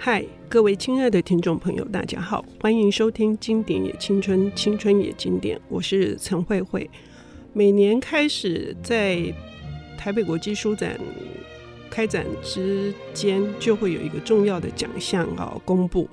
嗨，各位亲爱的听众朋友，大家好，欢迎收听《经典也青春，青春也经典》，我是陈慧慧。每年开始在台北国际书展开展之间，就会有一个重要的奖项啊公布。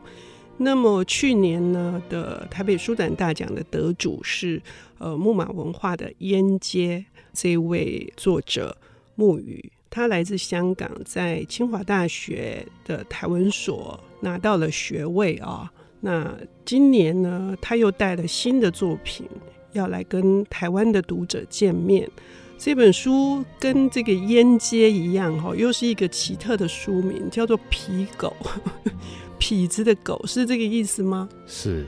那么去年呢的台北书展大奖的得主是呃木马文化的烟街这位作者木鱼。他来自香港，在清华大学的台文所拿到了学位啊。那今年呢，他又带了新的作品要来跟台湾的读者见面。这本书跟这个烟街一样，哈，又是一个奇特的书名，叫做《皮狗》。痞子的狗是这个意思吗？是，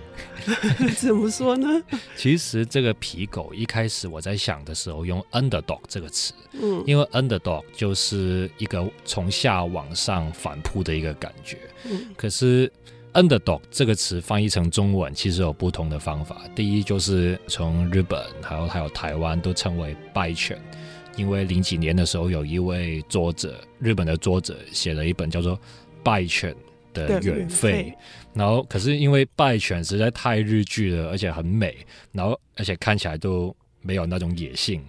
怎么说呢？其实这个痞狗一开始我在想的时候用 underdog 这个词，嗯，因为 underdog 就是一个从下往上反扑的一个感觉，嗯，可是 underdog 这个词翻译成中文其实有不同的方法。第一就是从日本还有还有台湾都称为败犬，因为零几年的时候有一位作者，日本的作者写了一本叫做败犬。的远费，然后可是因为败犬实在太日剧了，而且很美，然后而且看起来都没有那种野性，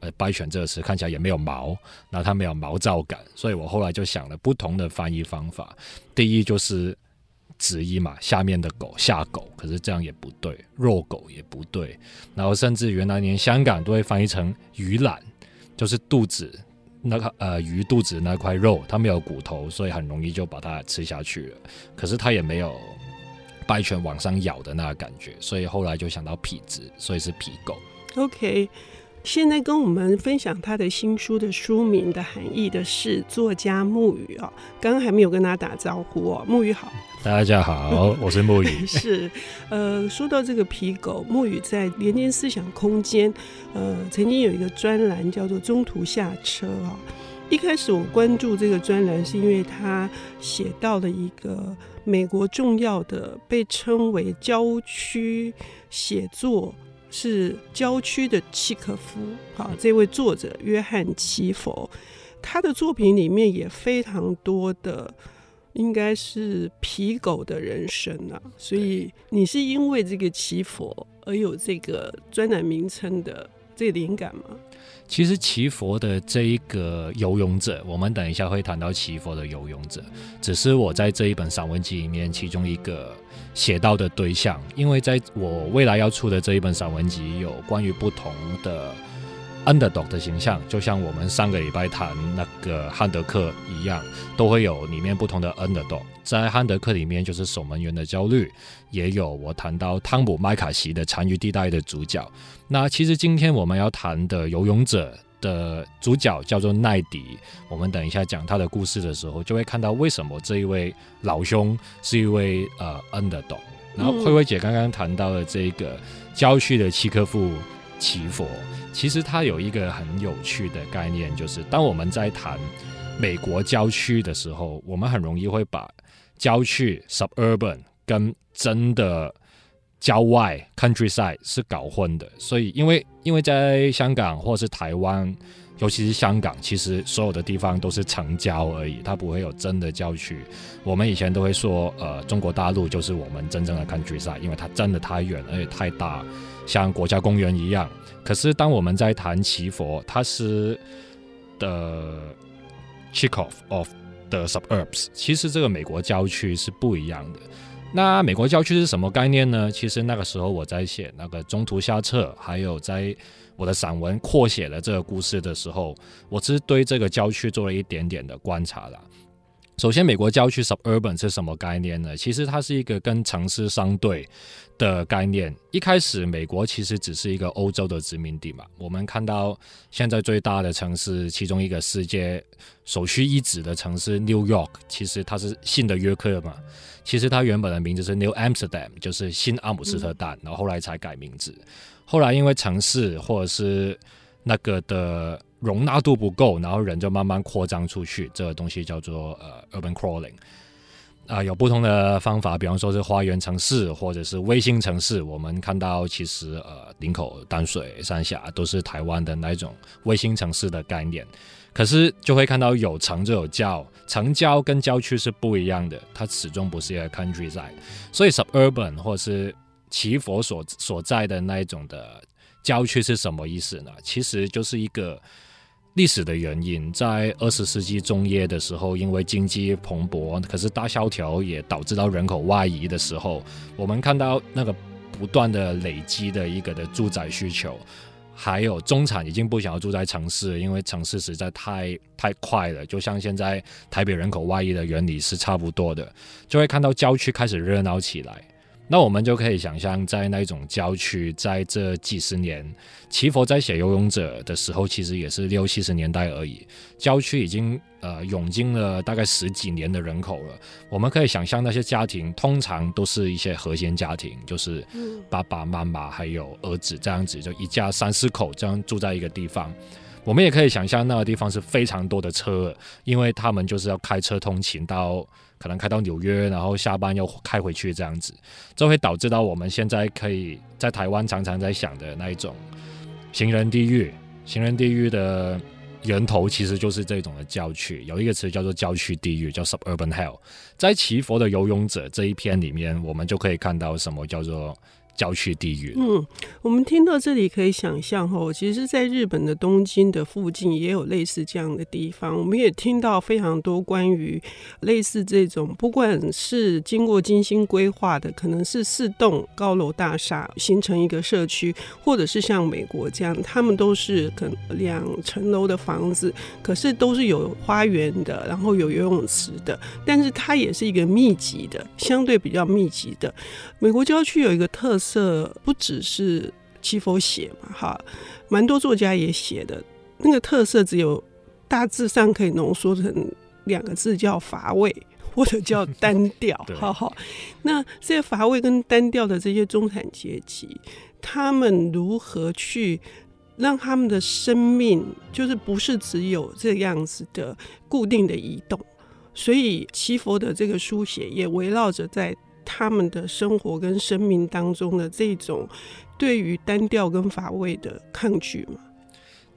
呃，败犬这个词看起来也没有毛，然后它没有毛躁感，所以我后来就想了不同的翻译方法。第一就是子音嘛，下面的狗下狗，可是这样也不对，弱狗也不对，然后甚至原来连香港都会翻译成鱼懒，就是肚子。那个呃鱼肚子那块肉，它没有骨头，所以很容易就把它吃下去了。可是它也没有掰拳往上咬的那个感觉，所以后来就想到痞子，所以是痞狗。OK。现在跟我们分享他的新书的书名的含义的是作家木鱼哦，刚刚还没有跟他打招呼哦，木鱼好，大家好，我是木鱼。是，呃，说到这个皮狗，木鱼在连接思想空间，呃，曾经有一个专栏叫做《中途下车》啊。一开始我关注这个专栏，是因为他写到了一个美国重要的被称为郊区写作。是郊区的契诃夫，好，这位作者约翰奇佛，他的作品里面也非常多的，应该是皮狗的人生啊。所以你是因为这个奇佛而有这个专栏名称的这灵感吗？其实祈佛的这一个游泳者，我们等一下会谈到祈佛的游泳者，只是我在这一本散文集里面其中一个写到的对象，因为在我未来要出的这一本散文集有关于不同的 underdog 的形象，就像我们上个礼拜谈那个汉德克一样，都会有里面不同的 underdog。在汉德克里面就是守门员的焦虑，也有我谈到汤姆麦卡锡的残余地带的主角。那其实今天我们要谈的游泳者的主角叫做奈迪，我们等一下讲他的故事的时候，就会看到为什么这一位老兄是一位呃 underdog。然后慧慧姐刚刚谈到的这个郊区的契科夫奇佛，其实他有一个很有趣的概念，就是当我们在谈美国郊区的时候，我们很容易会把郊区 suburban 跟真的郊外 countryside 是搞混的，所以因为因为在香港或是台湾，尤其是香港，其实所有的地方都是城郊而已，它不会有真的郊区。我们以前都会说，呃，中国大陆就是我们真正的 countryside，因为它真的太远而且太大，像国家公园一样。可是当我们在谈奇佛，它是的 Chekhov of the suburbs，其实这个美国郊区是不一样的。那美国郊区是什么概念呢？其实那个时候我在写那个中途下册，还有在我的散文扩写了这个故事的时候，我是对这个郊区做了一点点的观察了。首先，美国郊区 suburban 是什么概念呢？其实它是一个跟城市相对的概念。一开始，美国其实只是一个欧洲的殖民地嘛。我们看到现在最大的城市，其中一个世界首屈一指的城市 New York，其实它是新的约克嘛。其实它原本的名字是 New Amsterdam，就是新阿姆斯特丹，然后后来才改名字。后来因为城市或者是那个的。容纳度不够，然后人就慢慢扩张出去，这个东西叫做呃 urban crawling。啊、有不同的方法，比方说是花园城市或者是卫星城市。我们看到其实呃，林口、淡水、三峡都是台湾的那种卫星城市的概念。可是就会看到有城就有郊，城郊跟郊区是不一样的，它始终不是一个 countryside。所以 suburban 或是奇佛所所在的那一种的郊区是什么意思呢？其实就是一个。历史的原因，在二十世纪中叶的时候，因为经济蓬勃，可是大萧条也导致到人口外移的时候，我们看到那个不断的累积的一个的住宅需求，还有中产已经不想要住在城市，因为城市实在太太快了，就像现在台北人口外移的原理是差不多的，就会看到郊区开始热闹起来。那我们就可以想象，在那种郊区，在这几十年，祈佛在写《游泳者》的时候，其实也是六七十年代而已。郊区已经呃涌进了大概十几年的人口了。我们可以想象，那些家庭通常都是一些核心家庭，就是爸爸妈妈还有儿子这样子，就一家三四口这样住在一个地方。我们也可以想象，那个地方是非常多的车，因为他们就是要开车通勤到。可能开到纽约，然后下班又开回去，这样子，这会导致到我们现在可以在台湾常常在想的那一种行人地狱。行人地狱的源头其实就是这种的郊区，有一个词叫做郊区地狱，叫 suburban hell。在祈佛的游泳者这一篇里面，我们就可以看到什么叫做。郊区地域。嗯，我们听到这里可以想象哈，其实，在日本的东京的附近也有类似这样的地方。我们也听到非常多关于类似这种，不管是经过精心规划的，可能是四栋高楼大厦形成一个社区，或者是像美国这样，他们都是可能两层楼的房子，可是都是有花园的，然后有游泳池的，但是它也是一个密集的，相对比较密集的。美国郊区有一个特色。色不只是七佛写嘛，哈，蛮多作家也写的。那个特色只有大致上可以浓缩成两个字，叫乏味或者叫单调。哈哈，那这些乏味跟单调的这些中产阶级，他们如何去让他们的生命，就是不是只有这样子的固定的移动？所以祈佛的这个书写也围绕着在。他们的生活跟生命当中的这种对于单调跟乏味的抗拒嘛？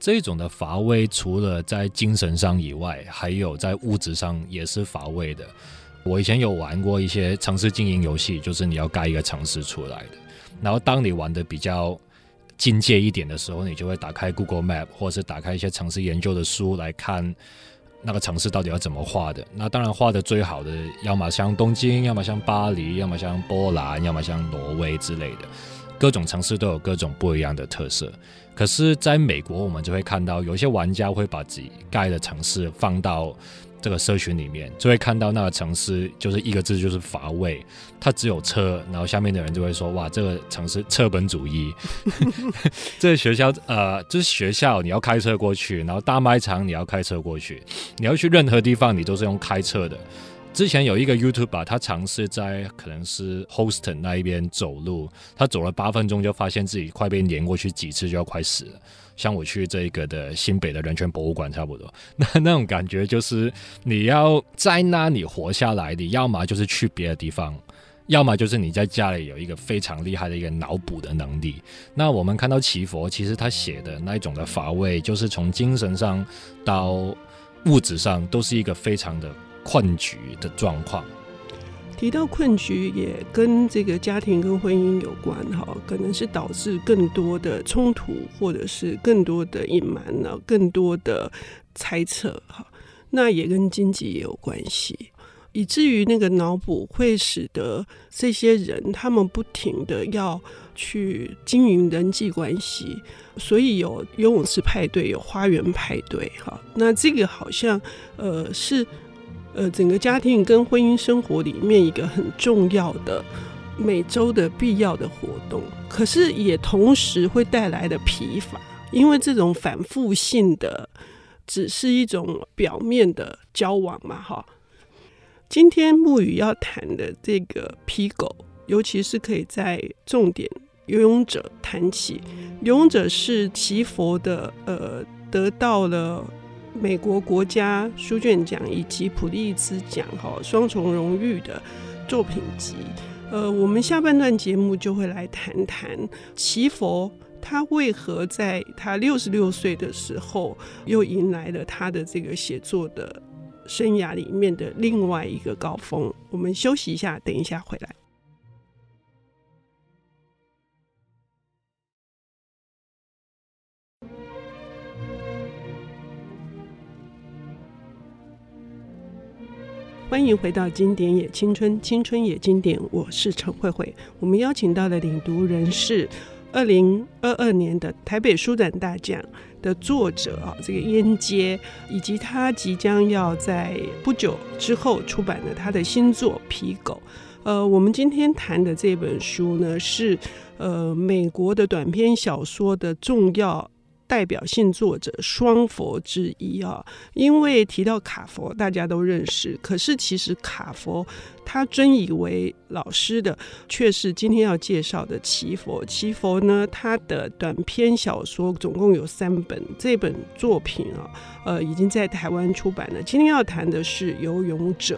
这种的乏味，除了在精神上以外，还有在物质上也是乏味的。我以前有玩过一些城市经营游戏，就是你要盖一个城市出来的。然后当你玩的比较境界一点的时候，你就会打开 Google Map，或是打开一些城市研究的书来看。那个城市到底要怎么画的？那当然画的最好的，要么像东京，要么像巴黎，要么像波兰，要么像挪威之类的。各种城市都有各种不一样的特色。可是，在美国，我们就会看到有些玩家会把自己盖的城市放到。这个社群里面就会看到那个城市，就是一个字，就是乏味。它只有车，然后下面的人就会说：“哇，这个城市车本主义。”这个学校呃，就是学校你要开车过去，然后大卖场你要开车过去，你要去任何地方你都是用开车的。之前有一个 YouTuber，他尝试在可能是 Houston 那一边走路，他走了八分钟就发现自己快被碾过去几次，就要快死了。像我去这个的新北的人权博物馆差不多，那那种感觉就是你要在那里活下来，你要么就是去别的地方，要么就是你在家里有一个非常厉害的一个脑补的能力。那我们看到奇佛，其实他写的那一种的乏味，就是从精神上到物质上都是一个非常的困局的状况。提到困局，也跟这个家庭跟婚姻有关哈，可能是导致更多的冲突，或者是更多的隐瞒呢，更多的猜测哈。那也跟经济也有关系，以至于那个脑补会使得这些人他们不停的要去经营人际关系，所以有游泳池派对，有花园派对哈。那这个好像呃是。呃，整个家庭跟婚姻生活里面一个很重要的每周的必要的活动，可是也同时会带来的疲乏，因为这种反复性的只是一种表面的交往嘛，哈。今天牧语要谈的这个皮狗，尤其是可以在重点游泳者谈起，游泳者是祈佛的，呃，得到了。美国国家书卷奖以及普利兹奖哈双重荣誉的作品集。呃，我们下半段节目就会来谈谈奇佛，他为何在他六十六岁的时候，又迎来了他的这个写作的生涯里面的另外一个高峰。我们休息一下，等一下回来。欢迎回到《经典也青春，青春也经典》，我是陈慧慧。我们邀请到的领读人是二零二二年的台北书展大奖的作者啊，这个燕接，以及他即将要在不久之后出版的他的新作《皮狗》。呃，我们今天谈的这本书呢，是呃美国的短篇小说的重要。代表性作者双佛之一啊，因为提到卡佛，大家都认识。可是其实卡佛他尊以为老师的，却是今天要介绍的奇佛。奇佛呢，他的短篇小说总共有三本，这本作品啊，呃，已经在台湾出版了。今天要谈的是《游泳者》。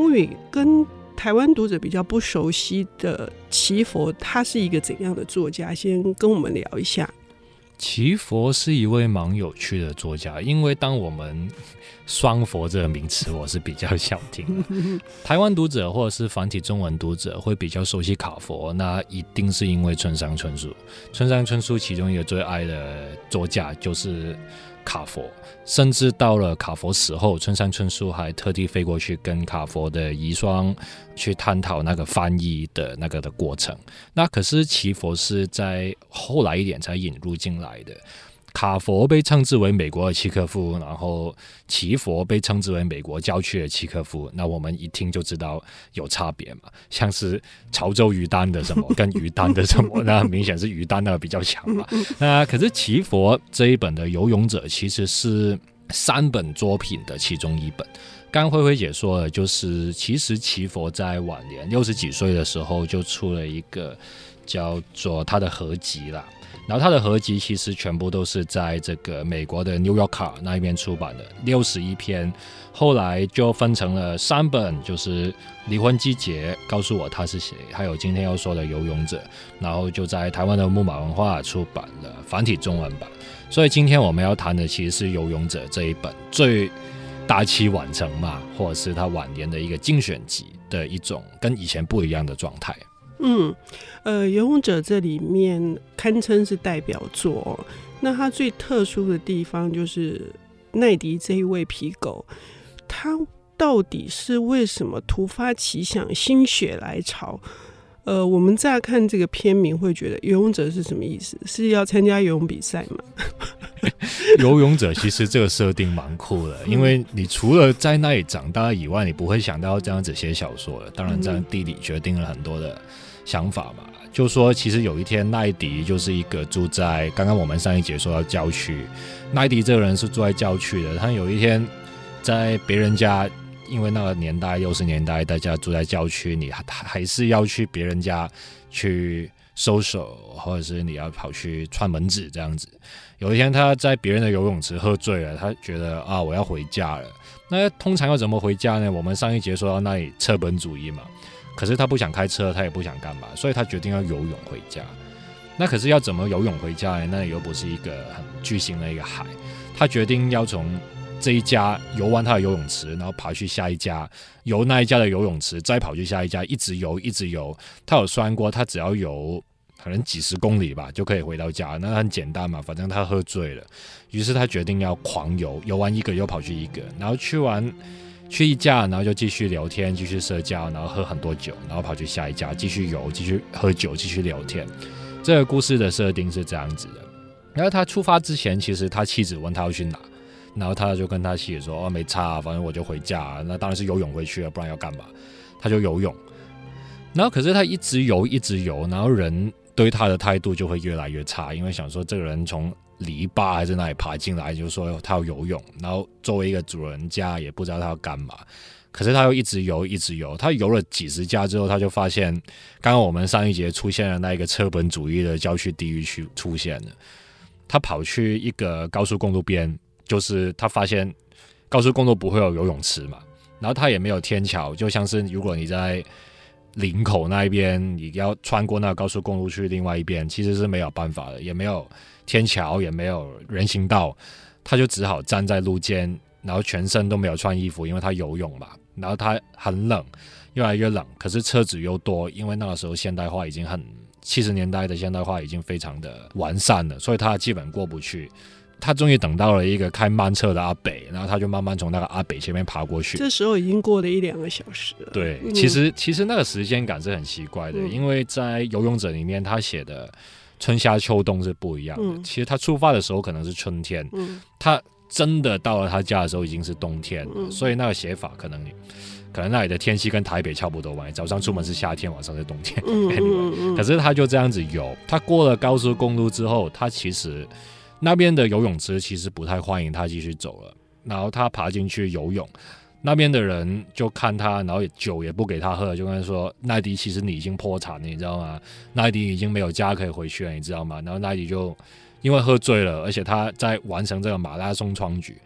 乌宇跟台湾读者比较不熟悉的奇佛，他是一个怎样的作家？先跟我们聊一下。奇佛是一位蛮有趣的作家，因为当我们 “双佛”这个名词，我是比较想听的。台湾读者或者是繁体中文读者会比较熟悉卡佛，那一定是因为村上春树。村上春树其中一个最爱的作家就是。卡佛，甚至到了卡佛死后，村上春树还特地飞过去跟卡佛的遗孀去探讨那个翻译的那个的过程。那可是奇佛是在后来一点才引入进来的。卡佛被称之为美国的契诃夫，然后奇佛被称之为美国郊区的契诃夫。那我们一听就知道有差别嘛，像是潮州鱼丹的什么跟鱼丹的什么，那明显是鱼单那个比较强嘛。那可是奇佛这一本的《游泳者》其实是三本作品的其中一本。刚灰灰姐说的，就是其实奇佛在晚年六十几岁的时候就出了一个叫做他的合集啦。然后他的合集其实全部都是在这个美国的《New York》那一边出版的，六十一篇，后来就分成了三本，就是《离婚季节》，告诉我他是谁，还有今天要说的《游泳者》，然后就在台湾的木马文化出版了繁体中文版。所以今天我们要谈的其实是《游泳者》这一本最大器晚成嘛，或者是他晚年的一个精选集的一种跟以前不一样的状态。嗯，呃，《游泳者》这里面堪称是代表作。那它最特殊的地方就是奈迪这一位皮狗，他到底是为什么突发奇想，心血来潮？呃，我们乍看这个片名，会觉得《游泳者》是什么意思？是要参加游泳比赛吗？游泳者其实这个设定蛮酷的，因为你除了在那里长大以外，你不会想到这样子写小说的。当然，这样地理决定了很多的。想法嘛，就说其实有一天奈迪就是一个住在刚刚我们上一节说到郊区，奈迪这个人是住在郊区的。他有一天在别人家，因为那个年代六十年代，大家住在郊区，你还还是要去别人家去收手，或者是你要跑去串门子这样子。有一天他在别人的游泳池喝醉了，他觉得啊，我要回家了。那通常要怎么回家呢？我们上一节说到那里车本主义嘛。可是他不想开车，他也不想干嘛，所以他决定要游泳回家。那可是要怎么游泳回家呢？那又不是一个很巨型的一个海。他决定要从这一家游完他的游泳池，然后爬去下一家，游那一家的游泳池，再跑去下一家，一直游，一直游。他有算过，他只要游可能几十公里吧，就可以回到家。那很简单嘛，反正他喝醉了。于是他决定要狂游，游完一个又跑去一个，然后去完。去一家，然后就继续聊天，继续社交，然后喝很多酒，然后跑去下一家继续游，继续喝酒，继续聊天。这个故事的设定是这样子的。然后他出发之前，其实他妻子问他要去哪，然后他就跟他妻子说：“哦，没差，反正我就回家。”那当然是游泳回去了，不然要干嘛？他就游泳。然后可是他一直游，一直游，然后人对他的态度就会越来越差，因为想说这个人从。篱笆还是哪里爬进来，就说他要游泳，然后作为一个主人家也不知道他要干嘛，可是他又一直游，一直游，他游了几十家之后，他就发现刚刚我们上一节出现了那一个车本主义的郊区地狱区出现了，他跑去一个高速公路边就是他发现高速公路不会有游泳池嘛，然后他也没有天桥，就像是如果你在林口那一边，你要穿过那个高速公路去另外一边，其实是没有办法的，也没有天桥，也没有人行道，他就只好站在路肩，然后全身都没有穿衣服，因为他游泳嘛，然后他很冷，越来越冷，可是车子又多，因为那个时候现代化已经很七十年代的现代化已经非常的完善了，所以他基本过不去。他终于等到了一个开慢车的阿北，然后他就慢慢从那个阿北前面爬过去。这时候已经过了一两个小时了。对，嗯、其实其实那个时间感是很奇怪的，嗯、因为在游泳者里面，他写的春夏秋冬是不一样的。嗯、其实他出发的时候可能是春天，嗯、他真的到了他家的时候已经是冬天，嗯、所以那个写法可能可能那里的天气跟台北差不多吧。早上出门是夏天，晚上是冬天。嗯 anyway, 可是他就这样子游，他过了高速公路之后，他其实。那边的游泳池其实不太欢迎他继续走了，然后他爬进去游泳，那边的人就看他，然后酒也不给他喝，就跟他说：“奈迪，其实你已经破产了，你知道吗？奈迪已经没有家可以回去了，你知道吗？”然后奈迪就因为喝醉了，而且他在完成这个马拉松创举，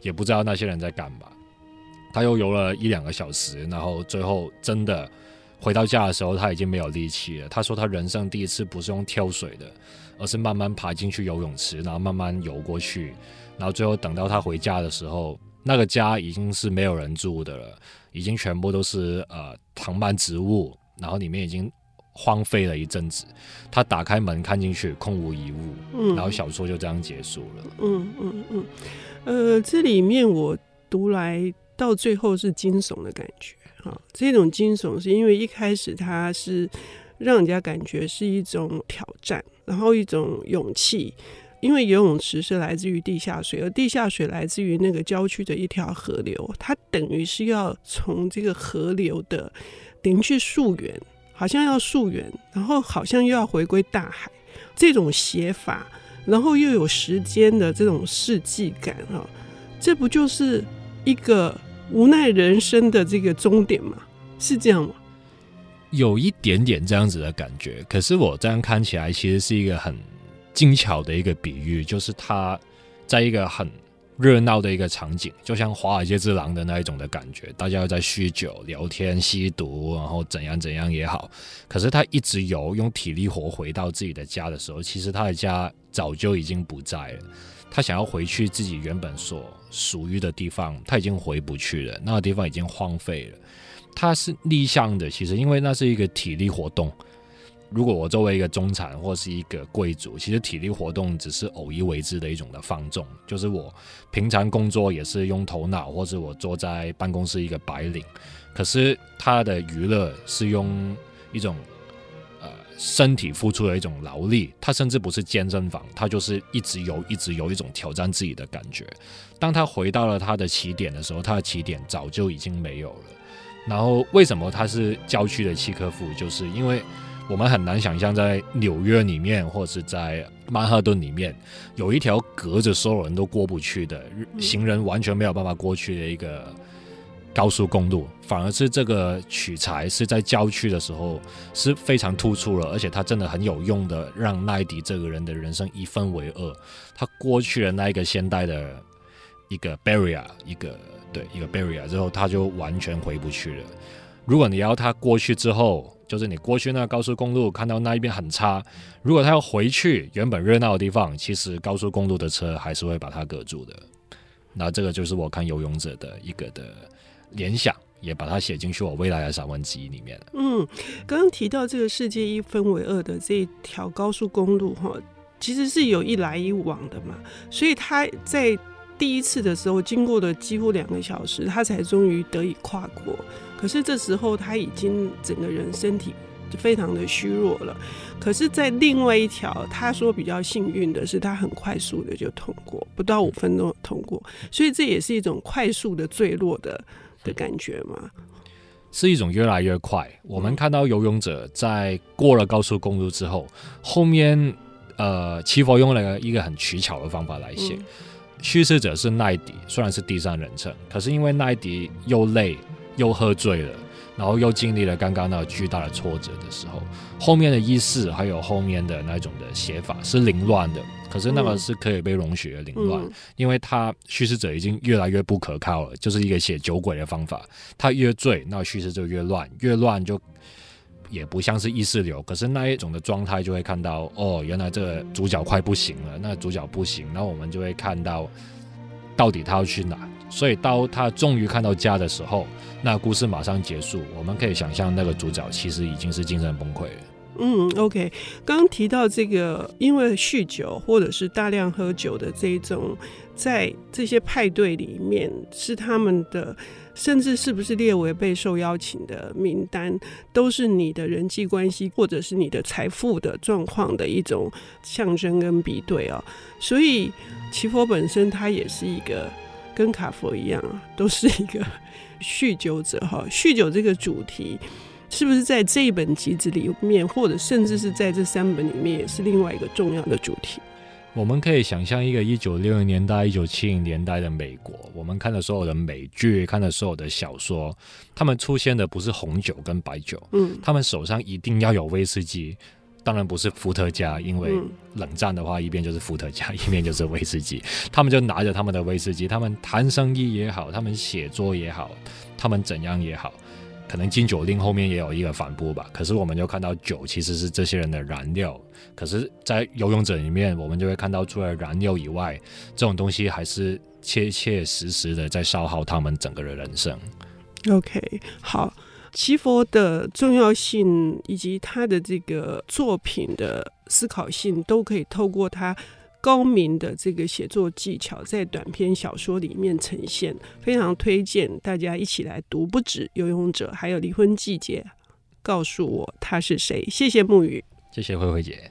也不知道那些人在干嘛。他又游了一两个小时，然后最后真的回到家的时候，他已经没有力气了。他说他人生第一次不是用跳水的。而是慢慢爬进去游泳池，然后慢慢游过去，然后最后等到他回家的时候，那个家已经是没有人住的了，已经全部都是呃藤蔓植物，然后里面已经荒废了一阵子。他打开门看进去，空无一物，嗯，然后小说就这样结束了。嗯嗯嗯，呃，这里面我读来到最后是惊悚的感觉，啊，这种惊悚是因为一开始它是。让人家感觉是一种挑战，然后一种勇气，因为游泳池是来自于地下水，而地下水来自于那个郊区的一条河流，它等于是要从这个河流的顶去溯源，好像要溯源，然后好像又要回归大海，这种写法，然后又有时间的这种世纪感啊，这不就是一个无奈人生的这个终点吗？是这样吗？有一点点这样子的感觉，可是我这样看起来，其实是一个很精巧的一个比喻，就是他在一个很热闹的一个场景，就像《华尔街之狼》的那一种的感觉，大家在酗酒、聊天、吸毒，然后怎样怎样也好。可是他一直游，用体力活回到自己的家的时候，其实他的家早就已经不在了。他想要回去自己原本所属于的地方，他已经回不去了，那个地方已经荒废了。他是逆向的，其实因为那是一个体力活动。如果我作为一个中产或是一个贵族，其实体力活动只是偶一为之的一种的放纵。就是我平常工作也是用头脑，或者我坐在办公室一个白领，可是他的娱乐是用一种呃身体付出的一种劳力。他甚至不是健身房，他就是一直游，一直游，一种挑战自己的感觉。当他回到了他的起点的时候，他的起点早就已经没有了。然后为什么他是郊区的契科夫？就是因为我们很难想象在纽约里面，或是在曼哈顿里面，有一条隔着所有人都过不去的，行人完全没有办法过去的一个高速公路，反而是这个取材是在郊区的时候是非常突出了，而且它真的很有用的，让奈迪这个人的人生一分为二，他过去了那一个现代的一个 barrier 一个。对，一个 barrier 之后，他就完全回不去了。如果你要他过去之后，就是你过去那高速公路，看到那一边很差。如果他要回去原本热闹的地方，其实高速公路的车还是会把它隔住的。那这个就是我看游泳者的一个的联想，也把它写进去我未来的散文集里面。嗯，刚刚提到这个世界一分为二的这一条高速公路哈，其实是有一来一往的嘛，所以他在。第一次的时候，经过了几乎两个小时，他才终于得以跨过。可是这时候他已经整个人身体就非常的虚弱了。可是，在另外一条，他说比较幸运的是，他很快速的就通过，不到五分钟通过。所以这也是一种快速的坠落的的感觉嘛？是一种越来越快。我们看到游泳者在过了高速公路之后，后面呃，齐佛用了一个很取巧的方法来写。嗯叙事者是奈迪，虽然是第三人称，可是因为奈迪又累又喝醉了，然后又经历了刚刚那个巨大的挫折的时候，后面的意识还有后面的那种的写法是凌乱的，可是那个是可以被容许的凌乱，嗯、因为他叙事者已经越来越不可靠了，就是一个写酒鬼的方法，他越醉，那叙事就越乱，越乱就也不像是意识流，可是那一种的状态就会看到，哦，原来这个主角快不行了，那个、主角不行，那我们就会看到到底他要去哪，所以到他终于看到家的时候。那故事马上结束，我们可以想象那个主角其实已经是精神崩溃了。嗯，OK，刚刚提到这个，因为酗酒或者是大量喝酒的这种，在这些派对里面是他们的，甚至是不是列为被受邀请的名单，都是你的人际关系或者是你的财富的状况的一种象征跟比对啊。所以奇佛本身他也是一个跟卡佛一样啊，都是一个。酗酒者哈，酗酒这个主题是不是在这一本集子里面，或者甚至是在这三本里面，也是另外一个重要的主题？我们可以想象一个一九六零年代、一九七零年代的美国，我们看的所有的美剧、看的所有的小说，他们出现的不是红酒跟白酒，嗯，他们手上一定要有威士忌。当然不是伏特加，因为冷战的话，一边就是伏特加，一边就是威士忌。他们就拿着他们的威士忌，他们谈生意也好，他们写作也好，他们怎样也好，可能禁酒令后面也有一个反扑吧。可是我们就看到酒其实是这些人的燃料。可是，在游泳者里面，我们就会看到，除了燃料以外，这种东西还是切切实实的在消耗他们整个的人生。OK，好。奇佛的重要性以及他的这个作品的思考性，都可以透过他高明的这个写作技巧，在短篇小说里面呈现。非常推荐大家一起来读，不止《游泳者》，还有《离婚季节》。告诉我他是谁？谢谢木鱼，谢谢慧慧姐。